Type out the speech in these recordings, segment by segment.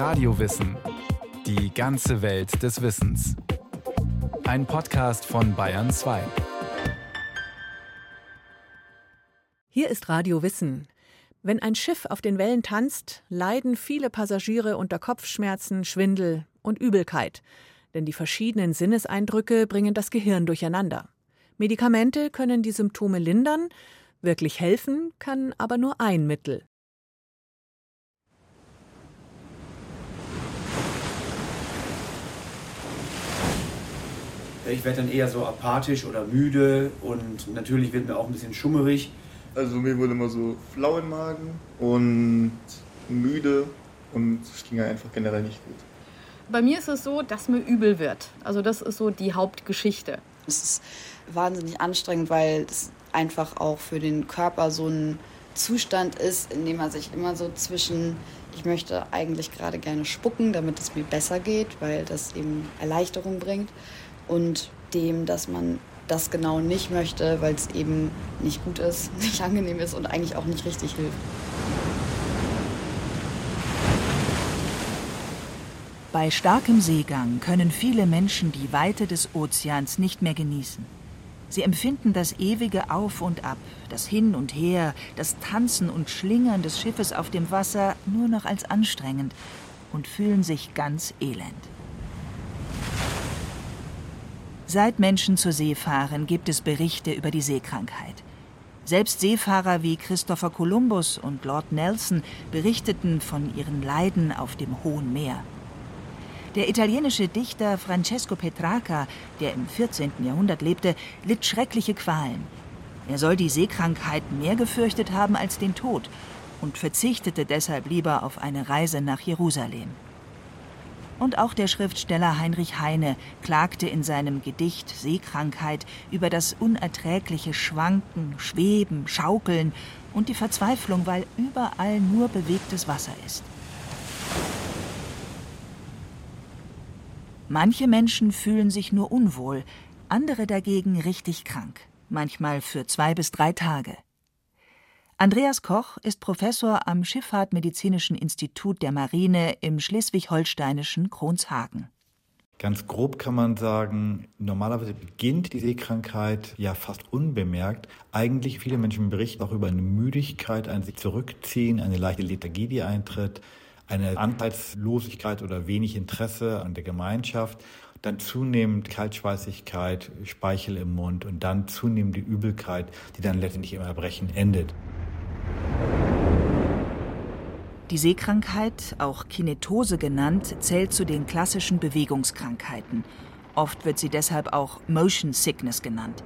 Radiowissen. Die ganze Welt des Wissens. Ein Podcast von Bayern 2. Hier ist Radio Wissen. Wenn ein Schiff auf den Wellen tanzt, leiden viele Passagiere unter Kopfschmerzen, Schwindel und Übelkeit, denn die verschiedenen Sinneseindrücke bringen das Gehirn durcheinander. Medikamente können die Symptome lindern, wirklich helfen kann aber nur ein Mittel, Ich werde dann eher so apathisch oder müde und natürlich wird mir auch ein bisschen schummerig. Also mir wurde immer so flau im Magen und müde und es ging einfach generell nicht gut. Bei mir ist es so, dass mir übel wird. Also das ist so die Hauptgeschichte. Es ist wahnsinnig anstrengend, weil es einfach auch für den Körper so ein Zustand ist, in dem man sich immer so zwischen, ich möchte eigentlich gerade gerne spucken, damit es mir besser geht, weil das eben Erleichterung bringt und dem, dass man das genau nicht möchte, weil es eben nicht gut ist, nicht angenehm ist und eigentlich auch nicht richtig hilft. Bei starkem Seegang können viele Menschen die Weite des Ozeans nicht mehr genießen. Sie empfinden das ewige Auf und Ab, das Hin und Her, das Tanzen und Schlingern des Schiffes auf dem Wasser nur noch als anstrengend und fühlen sich ganz elend. Seit Menschen zur See fahren, gibt es Berichte über die Seekrankheit. Selbst Seefahrer wie Christopher Columbus und Lord Nelson berichteten von ihren Leiden auf dem hohen Meer. Der italienische Dichter Francesco Petrarca, der im 14. Jahrhundert lebte, litt schreckliche Qualen. Er soll die Seekrankheit mehr gefürchtet haben als den Tod und verzichtete deshalb lieber auf eine Reise nach Jerusalem. Und auch der Schriftsteller Heinrich Heine klagte in seinem Gedicht Seekrankheit über das unerträgliche Schwanken, Schweben, Schaukeln und die Verzweiflung, weil überall nur bewegtes Wasser ist. Manche Menschen fühlen sich nur unwohl, andere dagegen richtig krank, manchmal für zwei bis drei Tage. Andreas Koch ist Professor am Schifffahrtmedizinischen Institut der Marine im schleswig-holsteinischen Kronshagen. Ganz grob kann man sagen, normalerweise beginnt die Seekrankheit ja fast unbemerkt. Eigentlich viele Menschen berichten auch über eine Müdigkeit, ein sich zurückziehen, eine leichte Lethargie, die eintritt, eine Anteilslosigkeit oder wenig Interesse an der Gemeinschaft, dann zunehmend Kaltschweißigkeit, Speichel im Mund und dann zunehmend die Übelkeit, die dann letztendlich im Erbrechen endet. Die Seekrankheit, auch Kinetose genannt, zählt zu den klassischen Bewegungskrankheiten. Oft wird sie deshalb auch Motion Sickness genannt.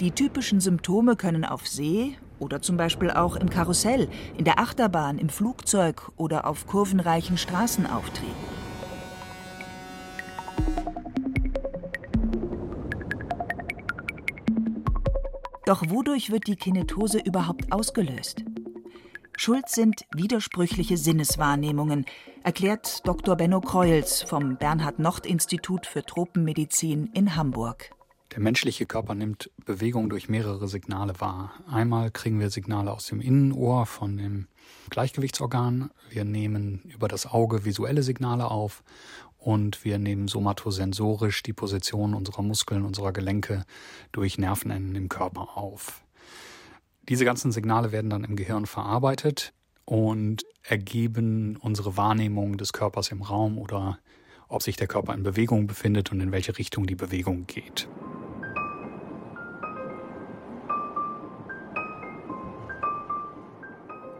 Die typischen Symptome können auf See oder zum Beispiel auch im Karussell, in der Achterbahn, im Flugzeug oder auf kurvenreichen Straßen auftreten. Doch wodurch wird die Kinetose überhaupt ausgelöst? Schuld sind widersprüchliche Sinneswahrnehmungen, erklärt Dr. Benno Kreuels vom Bernhard-Nocht-Institut für Tropenmedizin in Hamburg. Der menschliche Körper nimmt Bewegung durch mehrere Signale wahr. Einmal kriegen wir Signale aus dem Innenohr von dem Gleichgewichtsorgan. Wir nehmen über das Auge visuelle Signale auf und wir nehmen somatosensorisch die Position unserer Muskeln, unserer Gelenke durch Nervenenden im Körper auf. Diese ganzen Signale werden dann im Gehirn verarbeitet und ergeben unsere Wahrnehmung des Körpers im Raum oder ob sich der Körper in Bewegung befindet und in welche Richtung die Bewegung geht.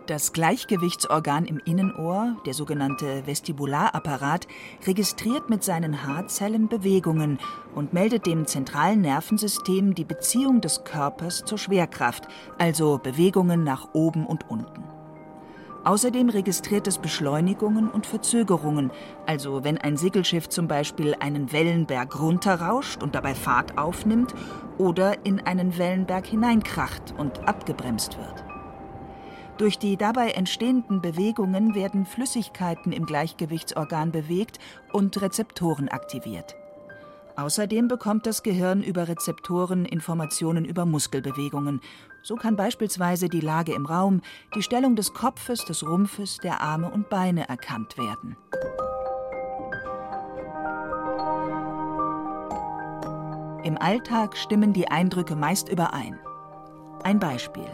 Das Gleichgewichtsorgan im Innenohr, der sogenannte Vestibularapparat, registriert mit seinen Haarzellen Bewegungen und meldet dem zentralen Nervensystem die Beziehung des Körpers zur Schwerkraft, also Bewegungen nach oben und unten. Außerdem registriert es Beschleunigungen und Verzögerungen, also wenn ein Segelschiff zum Beispiel einen Wellenberg runterrauscht und dabei Fahrt aufnimmt oder in einen Wellenberg hineinkracht und abgebremst wird. Durch die dabei entstehenden Bewegungen werden Flüssigkeiten im Gleichgewichtsorgan bewegt und Rezeptoren aktiviert. Außerdem bekommt das Gehirn über Rezeptoren Informationen über Muskelbewegungen. So kann beispielsweise die Lage im Raum, die Stellung des Kopfes, des Rumpfes, der Arme und Beine erkannt werden. Im Alltag stimmen die Eindrücke meist überein. Ein Beispiel.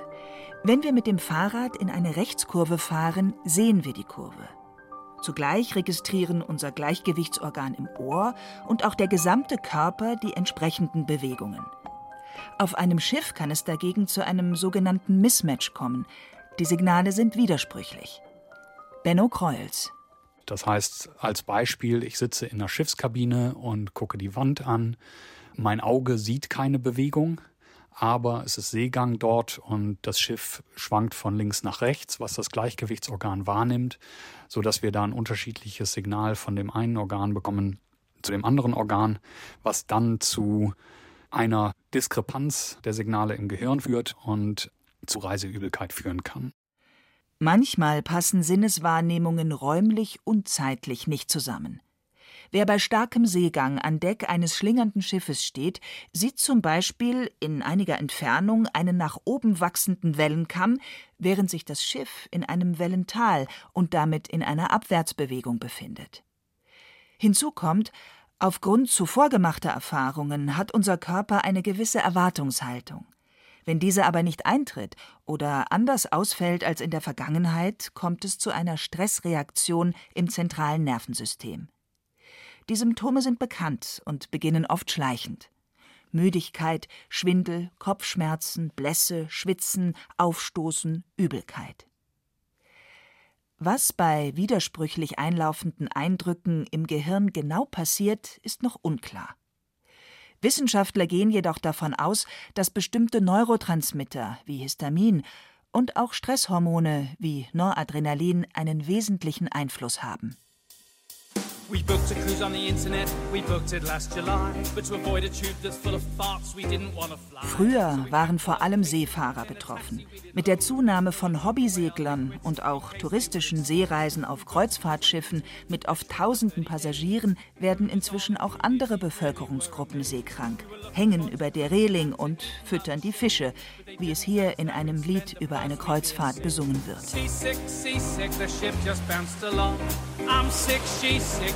Wenn wir mit dem Fahrrad in eine Rechtskurve fahren, sehen wir die Kurve. Zugleich registrieren unser Gleichgewichtsorgan im Ohr und auch der gesamte Körper die entsprechenden Bewegungen. Auf einem Schiff kann es dagegen zu einem sogenannten Mismatch kommen. Die Signale sind widersprüchlich. Benno Kreuls. Das heißt, als Beispiel, ich sitze in der Schiffskabine und gucke die Wand an. Mein Auge sieht keine Bewegung aber es ist Seegang dort und das Schiff schwankt von links nach rechts, was das Gleichgewichtsorgan wahrnimmt, so dass wir da ein unterschiedliches Signal von dem einen Organ bekommen zu dem anderen Organ, was dann zu einer Diskrepanz der Signale im Gehirn führt und zu Reiseübelkeit führen kann. Manchmal passen Sinneswahrnehmungen räumlich und zeitlich nicht zusammen. Wer bei starkem Seegang an Deck eines schlingernden Schiffes steht, sieht zum Beispiel in einiger Entfernung einen nach oben wachsenden Wellenkamm, während sich das Schiff in einem Wellental und damit in einer Abwärtsbewegung befindet. Hinzu kommt, aufgrund zuvor gemachter Erfahrungen hat unser Körper eine gewisse Erwartungshaltung. Wenn diese aber nicht eintritt oder anders ausfällt als in der Vergangenheit, kommt es zu einer Stressreaktion im zentralen Nervensystem. Die Symptome sind bekannt und beginnen oft schleichend. Müdigkeit, Schwindel, Kopfschmerzen, Blässe, Schwitzen, Aufstoßen, Übelkeit. Was bei widersprüchlich einlaufenden Eindrücken im Gehirn genau passiert, ist noch unklar. Wissenschaftler gehen jedoch davon aus, dass bestimmte Neurotransmitter wie Histamin und auch Stresshormone wie Noradrenalin einen wesentlichen Einfluss haben. We booked a cruise on the internet, we booked it last July. But to avoid a tube that's full of farts, we didn't want to fly. Früher waren vor allem Seefahrer betroffen. Mit der Zunahme von Hobbyseglern und auch touristischen Seereisen auf Kreuzfahrtschiffen mit oft tausenden Passagieren werden inzwischen auch andere Bevölkerungsgruppen seekrank, hängen über der Reling und füttern die Fische, wie es hier in einem Lied über eine Kreuzfahrt besungen wird. Seasick, seasick, the ship just bounced along. I'm sick, she's sick.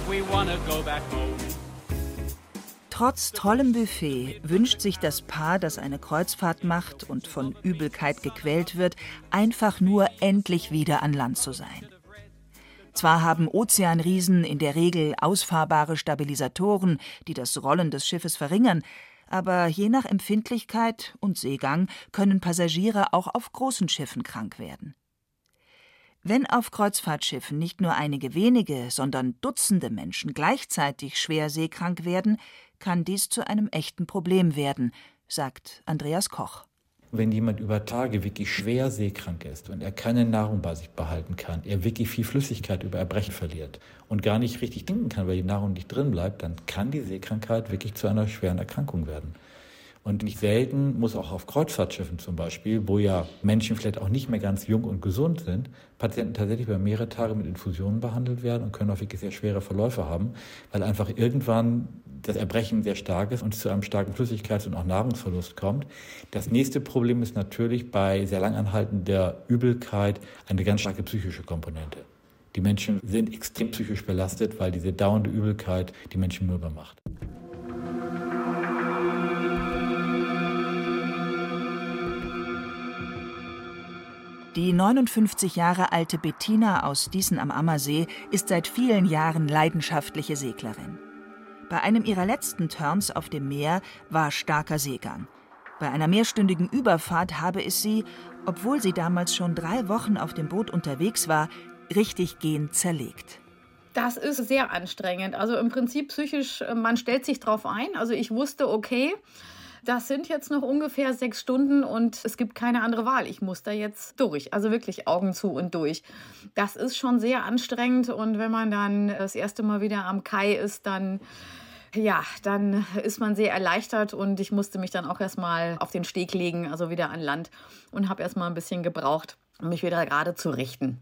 Trotz tollem Buffet wünscht sich das Paar, das eine Kreuzfahrt macht und von Übelkeit gequält wird, einfach nur endlich wieder an Land zu sein. Zwar haben Ozeanriesen in der Regel ausfahrbare Stabilisatoren, die das Rollen des Schiffes verringern, aber je nach Empfindlichkeit und Seegang können Passagiere auch auf großen Schiffen krank werden. Wenn auf Kreuzfahrtschiffen nicht nur einige wenige, sondern Dutzende Menschen gleichzeitig schwer seekrank werden, kann dies zu einem echten Problem werden, sagt Andreas Koch. Wenn jemand über Tage wirklich schwer seekrank ist und er keine Nahrung bei sich behalten kann, er wirklich viel Flüssigkeit über Erbrechen verliert und gar nicht richtig trinken kann, weil die Nahrung nicht drin bleibt, dann kann die Seekrankheit wirklich zu einer schweren Erkrankung werden. Und nicht selten muss auch auf Kreuzfahrtschiffen zum Beispiel, wo ja Menschen vielleicht auch nicht mehr ganz jung und gesund sind, Patienten tatsächlich über mehrere Tage mit Infusionen behandelt werden und können auch wirklich sehr schwere Verläufe haben, weil einfach irgendwann das Erbrechen sehr stark ist und es zu einem starken Flüssigkeits- und auch Nahrungsverlust kommt. Das nächste Problem ist natürlich bei sehr langanhaltender Übelkeit eine ganz starke psychische Komponente. Die Menschen sind extrem psychisch belastet, weil diese dauernde Übelkeit die Menschen mürbe macht. Die 59 Jahre alte Bettina aus Diesen am Ammersee ist seit vielen Jahren leidenschaftliche Seglerin. Bei einem ihrer letzten Turns auf dem Meer war starker Seegang. Bei einer mehrstündigen Überfahrt habe es sie, obwohl sie damals schon drei Wochen auf dem Boot unterwegs war, richtig gehend zerlegt. Das ist sehr anstrengend. Also im Prinzip psychisch, äh, man stellt sich drauf ein. Also ich wusste, okay, das sind jetzt noch ungefähr sechs Stunden und es gibt keine andere Wahl. Ich muss da jetzt durch. Also wirklich Augen zu und durch. Das ist schon sehr anstrengend und wenn man dann das erste Mal wieder am Kai ist, dann ja, dann ist man sehr erleichtert und ich musste mich dann auch erstmal auf den Steg legen, also wieder an Land und habe erstmal ein bisschen gebraucht, um mich wieder gerade zu richten.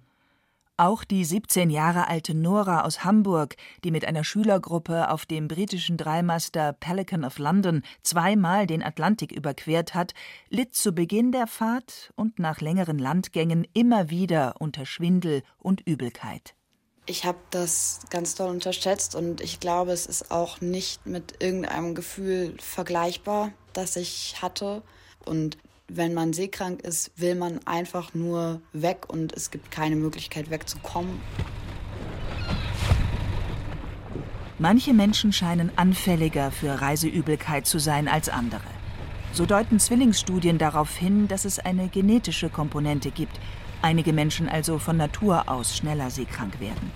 Auch die 17 Jahre alte Nora aus Hamburg, die mit einer Schülergruppe auf dem britischen Dreimaster Pelican of London zweimal den Atlantik überquert hat, litt zu Beginn der Fahrt und nach längeren Landgängen immer wieder unter Schwindel und Übelkeit. Ich habe das ganz doll unterschätzt und ich glaube, es ist auch nicht mit irgendeinem Gefühl vergleichbar, das ich hatte. Und wenn man seekrank ist, will man einfach nur weg und es gibt keine Möglichkeit wegzukommen. Manche Menschen scheinen anfälliger für Reiseübelkeit zu sein als andere. So deuten Zwillingsstudien darauf hin, dass es eine genetische Komponente gibt, einige Menschen also von Natur aus schneller seekrank werden.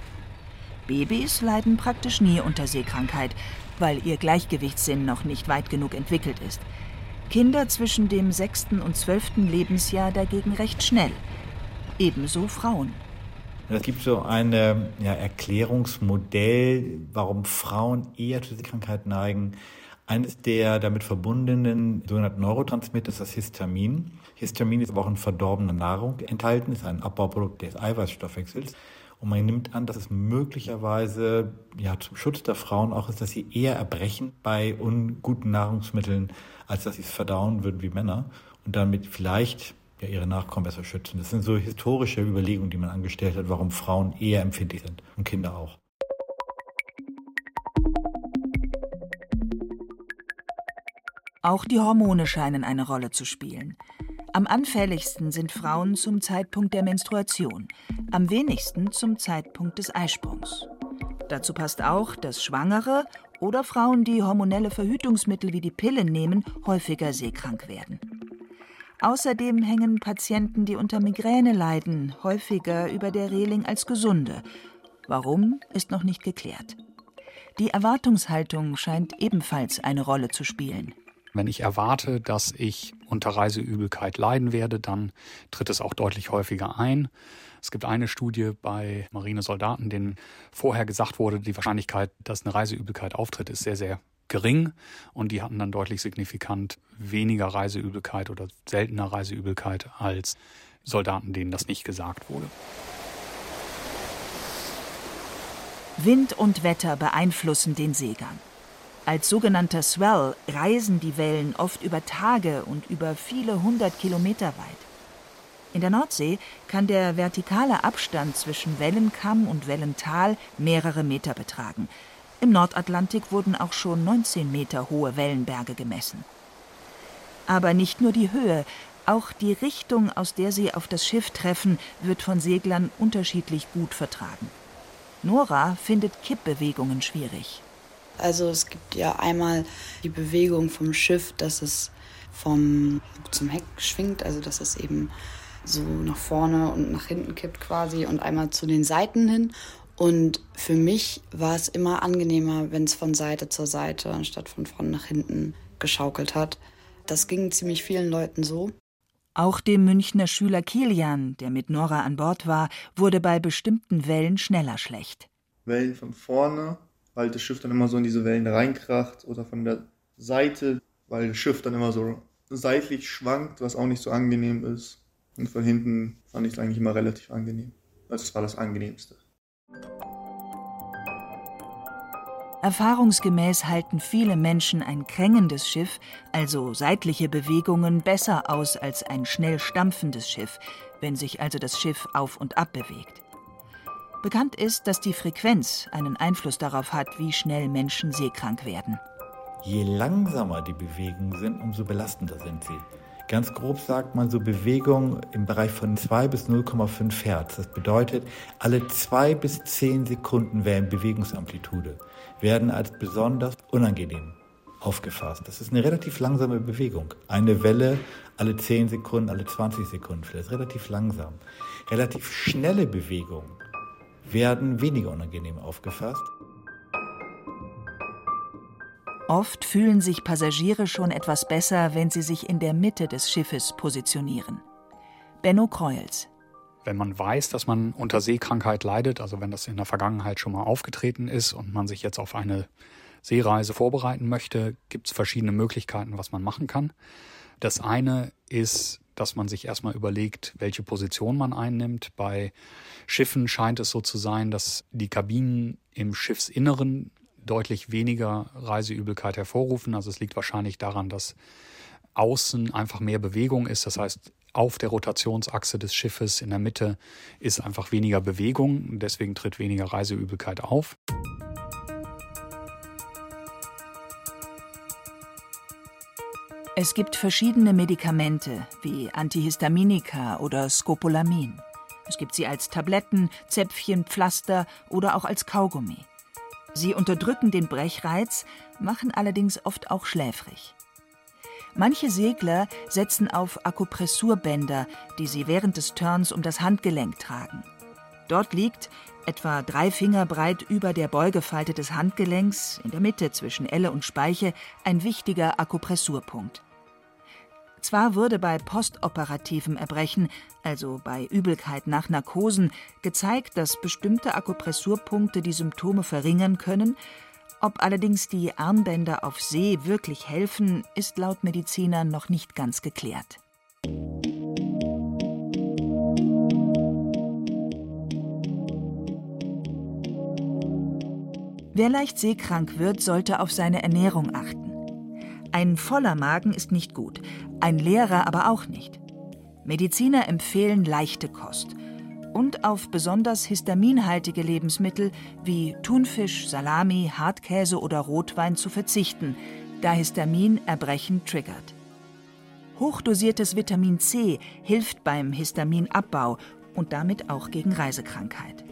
Babys leiden praktisch nie unter Seekrankheit, weil ihr Gleichgewichtssinn noch nicht weit genug entwickelt ist. Kinder zwischen dem sechsten und zwölften Lebensjahr dagegen recht schnell. Ebenso Frauen. Es gibt so ein ja, Erklärungsmodell, warum Frauen eher zu Krankheit neigen. Eines der damit verbundenen sogenannten Neurotransmitter ist das Histamin. Histamin ist aber auch in verdorbener Nahrung enthalten, ist ein Abbauprodukt des Eiweißstoffwechsels. Und man nimmt an, dass es möglicherweise ja, zum Schutz der Frauen auch ist, dass sie eher erbrechen bei unguten Nahrungsmitteln, als dass sie es verdauen würden wie Männer und damit vielleicht ja, ihre Nachkommen besser schützen. Das sind so historische Überlegungen, die man angestellt hat, warum Frauen eher empfindlich sind und Kinder auch. Auch die Hormone scheinen eine Rolle zu spielen. Am anfälligsten sind Frauen zum Zeitpunkt der Menstruation, am wenigsten zum Zeitpunkt des Eisprungs. Dazu passt auch, dass Schwangere oder Frauen, die hormonelle Verhütungsmittel wie die Pille nehmen, häufiger seekrank werden. Außerdem hängen Patienten, die unter Migräne leiden, häufiger über der Reling als gesunde. Warum, ist noch nicht geklärt. Die Erwartungshaltung scheint ebenfalls eine Rolle zu spielen. Wenn ich erwarte, dass ich unter Reiseübelkeit leiden werde, dann tritt es auch deutlich häufiger ein. Es gibt eine Studie bei Marinesoldaten, denen vorher gesagt wurde, die Wahrscheinlichkeit, dass eine Reiseübelkeit auftritt, ist sehr, sehr gering. Und die hatten dann deutlich signifikant weniger Reiseübelkeit oder seltener Reiseübelkeit als Soldaten, denen das nicht gesagt wurde. Wind und Wetter beeinflussen den Seegang. Als sogenannter Swell reisen die Wellen oft über Tage und über viele hundert Kilometer weit. In der Nordsee kann der vertikale Abstand zwischen Wellenkamm und Wellental mehrere Meter betragen. Im Nordatlantik wurden auch schon 19 Meter hohe Wellenberge gemessen. Aber nicht nur die Höhe, auch die Richtung, aus der sie auf das Schiff treffen, wird von Seglern unterschiedlich gut vertragen. Nora findet Kippbewegungen schwierig. Also es gibt ja einmal die Bewegung vom Schiff, dass es vom zum Heck schwingt, also dass es eben so nach vorne und nach hinten kippt quasi und einmal zu den Seiten hin. Und für mich war es immer angenehmer, wenn es von Seite zur Seite anstatt von vorne nach hinten geschaukelt hat. Das ging ziemlich vielen Leuten so. Auch dem Münchner Schüler Kilian, der mit Nora an Bord war, wurde bei bestimmten Wellen schneller schlecht. Wellen von vorne, weil das Schiff dann immer so in diese Wellen reinkracht oder von der Seite, weil das Schiff dann immer so seitlich schwankt, was auch nicht so angenehm ist. Und von hinten fand ich es eigentlich immer relativ angenehm. Das war das angenehmste. Erfahrungsgemäß halten viele Menschen ein krängendes Schiff, also seitliche Bewegungen, besser aus als ein schnell stampfendes Schiff, wenn sich also das Schiff auf und ab bewegt. Bekannt ist, dass die Frequenz einen Einfluss darauf hat, wie schnell Menschen seekrank werden. Je langsamer die Bewegungen sind, umso belastender sind sie. Ganz grob sagt man so Bewegung im Bereich von 2 bis 0,5 Hertz. Das bedeutet, alle 2 bis 10 Sekunden Wellenbewegungsamplitude werden als besonders unangenehm aufgefasst. Das ist eine relativ langsame Bewegung. Eine Welle alle 10 Sekunden, alle 20 Sekunden. Das ist relativ langsam. Relativ schnelle Bewegungen werden weniger unangenehm aufgefasst. Oft fühlen sich Passagiere schon etwas besser, wenn sie sich in der Mitte des Schiffes positionieren. Benno Kreuels. Wenn man weiß, dass man unter Seekrankheit leidet, also wenn das in der Vergangenheit schon mal aufgetreten ist und man sich jetzt auf eine Seereise vorbereiten möchte, gibt es verschiedene Möglichkeiten, was man machen kann. Das eine ist dass man sich erstmal überlegt, welche Position man einnimmt. Bei Schiffen scheint es so zu sein, dass die Kabinen im Schiffsinneren deutlich weniger Reiseübelkeit hervorrufen. Also es liegt wahrscheinlich daran, dass außen einfach mehr Bewegung ist. Das heißt, auf der Rotationsachse des Schiffes in der Mitte ist einfach weniger Bewegung. Deswegen tritt weniger Reiseübelkeit auf. Es gibt verschiedene Medikamente wie Antihistaminika oder Scopolamin. Es gibt sie als Tabletten, Zäpfchen, Pflaster oder auch als Kaugummi. Sie unterdrücken den Brechreiz, machen allerdings oft auch schläfrig. Manche Segler setzen auf Akupressurbänder, die sie während des Turns um das Handgelenk tragen. Dort liegt, etwa drei Finger breit über der Beugefalte des Handgelenks, in der Mitte zwischen Elle und Speiche, ein wichtiger Akupressurpunkt. Zwar wurde bei postoperativem Erbrechen, also bei Übelkeit nach Narkosen, gezeigt, dass bestimmte Akupressurpunkte die Symptome verringern können, ob allerdings die Armbänder auf See wirklich helfen, ist laut Medizinern noch nicht ganz geklärt. Wer leicht seekrank wird, sollte auf seine Ernährung achten. Ein voller Magen ist nicht gut, ein leerer aber auch nicht. Mediziner empfehlen leichte Kost und auf besonders histaminhaltige Lebensmittel wie Thunfisch, Salami, Hartkäse oder Rotwein zu verzichten, da Histamin Erbrechen triggert. Hochdosiertes Vitamin C hilft beim Histaminabbau und damit auch gegen Reisekrankheit.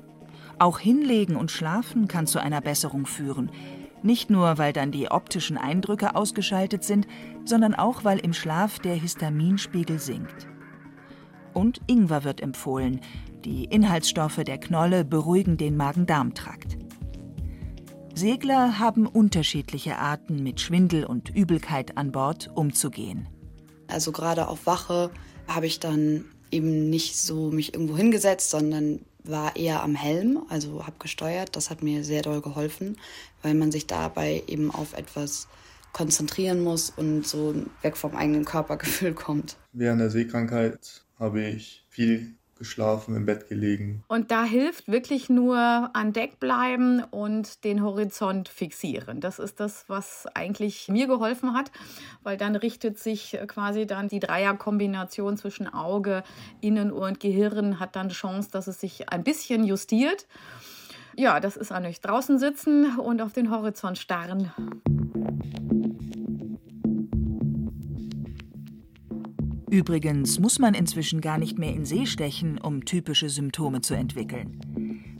Auch Hinlegen und Schlafen kann zu einer Besserung führen, nicht nur, weil dann die optischen Eindrücke ausgeschaltet sind, sondern auch, weil im Schlaf der Histaminspiegel sinkt. Und Ingwer wird empfohlen. Die Inhaltsstoffe der Knolle beruhigen den Magen-Darm-Trakt. Segler haben unterschiedliche Arten, mit Schwindel und Übelkeit an Bord umzugehen. Also gerade auf Wache habe ich dann eben nicht so mich irgendwo hingesetzt, sondern war eher am Helm, also habe gesteuert. Das hat mir sehr doll geholfen, weil man sich dabei eben auf etwas konzentrieren muss und so weg vom eigenen Körpergefühl kommt. Während der Seekrankheit habe ich viel geschlafen, im Bett gelegen. Und da hilft wirklich nur an Deck bleiben und den Horizont fixieren. Das ist das, was eigentlich mir geholfen hat, weil dann richtet sich quasi dann die Dreierkombination zwischen Auge, Innenohr und Gehirn hat dann Chance, dass es sich ein bisschen justiert. Ja, das ist eigentlich draußen sitzen und auf den Horizont starren. Übrigens muss man inzwischen gar nicht mehr in See stechen, um typische Symptome zu entwickeln.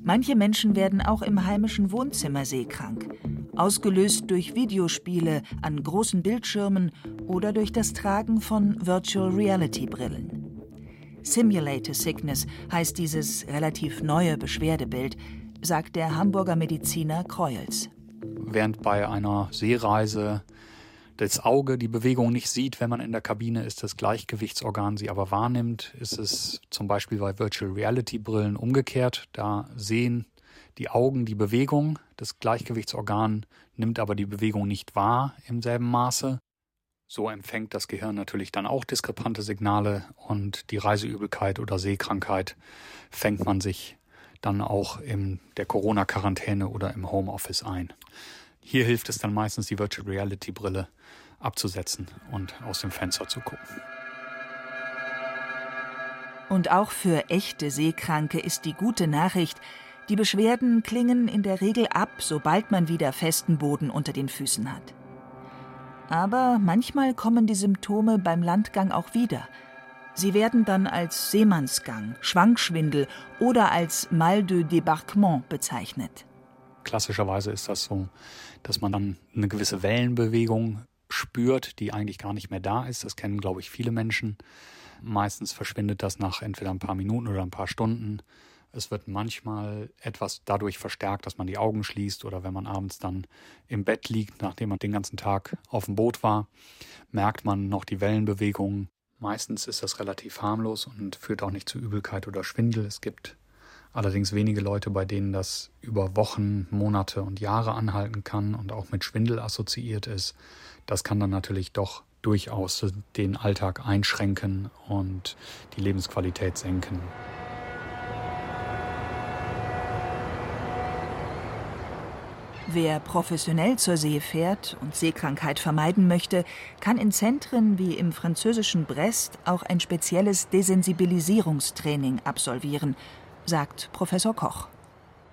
Manche Menschen werden auch im heimischen Wohnzimmer seekrank, ausgelöst durch Videospiele an großen Bildschirmen oder durch das Tragen von Virtual Reality Brillen. Simulator Sickness heißt dieses relativ neue Beschwerdebild, sagt der Hamburger Mediziner Kreuels. Während bei einer Seereise das Auge die Bewegung nicht sieht, wenn man in der Kabine ist, das Gleichgewichtsorgan sie aber wahrnimmt, ist es zum Beispiel bei Virtual Reality Brillen umgekehrt. Da sehen die Augen die Bewegung, das Gleichgewichtsorgan nimmt aber die Bewegung nicht wahr im selben Maße. So empfängt das Gehirn natürlich dann auch diskrepante Signale und die Reiseübelkeit oder Sehkrankheit fängt man sich dann auch in der Corona-Quarantäne oder im Homeoffice ein. Hier hilft es dann meistens, die Virtual Reality Brille abzusetzen und aus dem Fenster zu gucken. Und auch für echte Seekranke ist die gute Nachricht, die Beschwerden klingen in der Regel ab, sobald man wieder festen Boden unter den Füßen hat. Aber manchmal kommen die Symptome beim Landgang auch wieder. Sie werden dann als Seemannsgang, Schwankschwindel oder als Mal de Débarquement bezeichnet. Klassischerweise ist das so, dass man dann eine gewisse Wellenbewegung spürt, die eigentlich gar nicht mehr da ist. Das kennen, glaube ich, viele Menschen. Meistens verschwindet das nach entweder ein paar Minuten oder ein paar Stunden. Es wird manchmal etwas dadurch verstärkt, dass man die Augen schließt oder wenn man abends dann im Bett liegt, nachdem man den ganzen Tag auf dem Boot war, merkt man noch die Wellenbewegungen. Meistens ist das relativ harmlos und führt auch nicht zu Übelkeit oder Schwindel. Es gibt allerdings wenige Leute, bei denen das über Wochen, Monate und Jahre anhalten kann und auch mit Schwindel assoziiert ist. Das kann dann natürlich doch durchaus den Alltag einschränken und die Lebensqualität senken. Wer professionell zur See fährt und Seekrankheit vermeiden möchte, kann in Zentren wie im französischen Brest auch ein spezielles Desensibilisierungstraining absolvieren, sagt Professor Koch.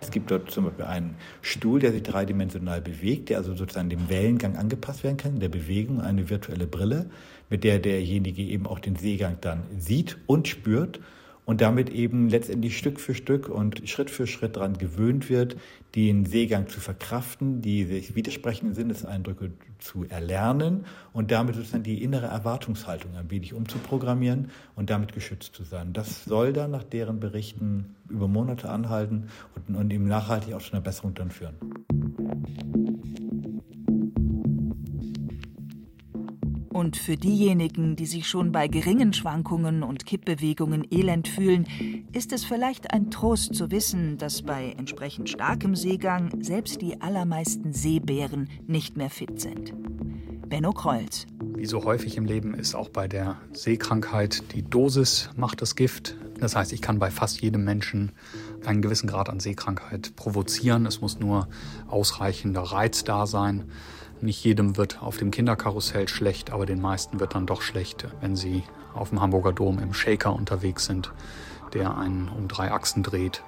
Es gibt dort zum Beispiel einen Stuhl, der sich dreidimensional bewegt, der also sozusagen dem Wellengang angepasst werden kann, der Bewegung, eine virtuelle Brille, mit der derjenige eben auch den Seegang dann sieht und spürt und damit eben letztendlich Stück für Stück und Schritt für Schritt daran gewöhnt wird, den Seegang zu verkraften, die sich widersprechenden Sinneseindrücke zu erlernen und damit sozusagen die innere Erwartungshaltung ein wenig umzuprogrammieren und damit geschützt zu sein. Das soll dann nach deren Berichten über Monate anhalten und, und eben nachhaltig auch zu einer Besserung dann führen. Und für diejenigen, die sich schon bei geringen Schwankungen und Kippbewegungen elend fühlen, ist es vielleicht ein Trost zu wissen, dass bei entsprechend starkem Seegang selbst die allermeisten Seebären nicht mehr fit sind. Benno Kreuz. Wie so häufig im Leben ist auch bei der Seekrankheit die Dosis macht das Gift. Das heißt, ich kann bei fast jedem Menschen einen gewissen Grad an Seekrankheit provozieren. Es muss nur ausreichender Reiz da sein. Nicht jedem wird auf dem Kinderkarussell schlecht, aber den meisten wird dann doch schlecht, wenn sie auf dem Hamburger Dom im Shaker unterwegs sind, der einen um drei Achsen dreht.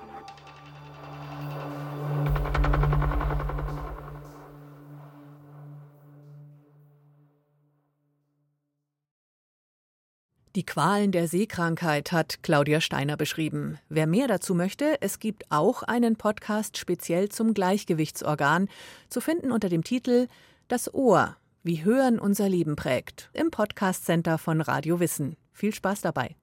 Die Qualen der Seekrankheit hat Claudia Steiner beschrieben. Wer mehr dazu möchte, es gibt auch einen Podcast speziell zum Gleichgewichtsorgan, zu finden unter dem Titel das Ohr, wie Hören unser Leben prägt, im Podcast Center von Radio Wissen. Viel Spaß dabei.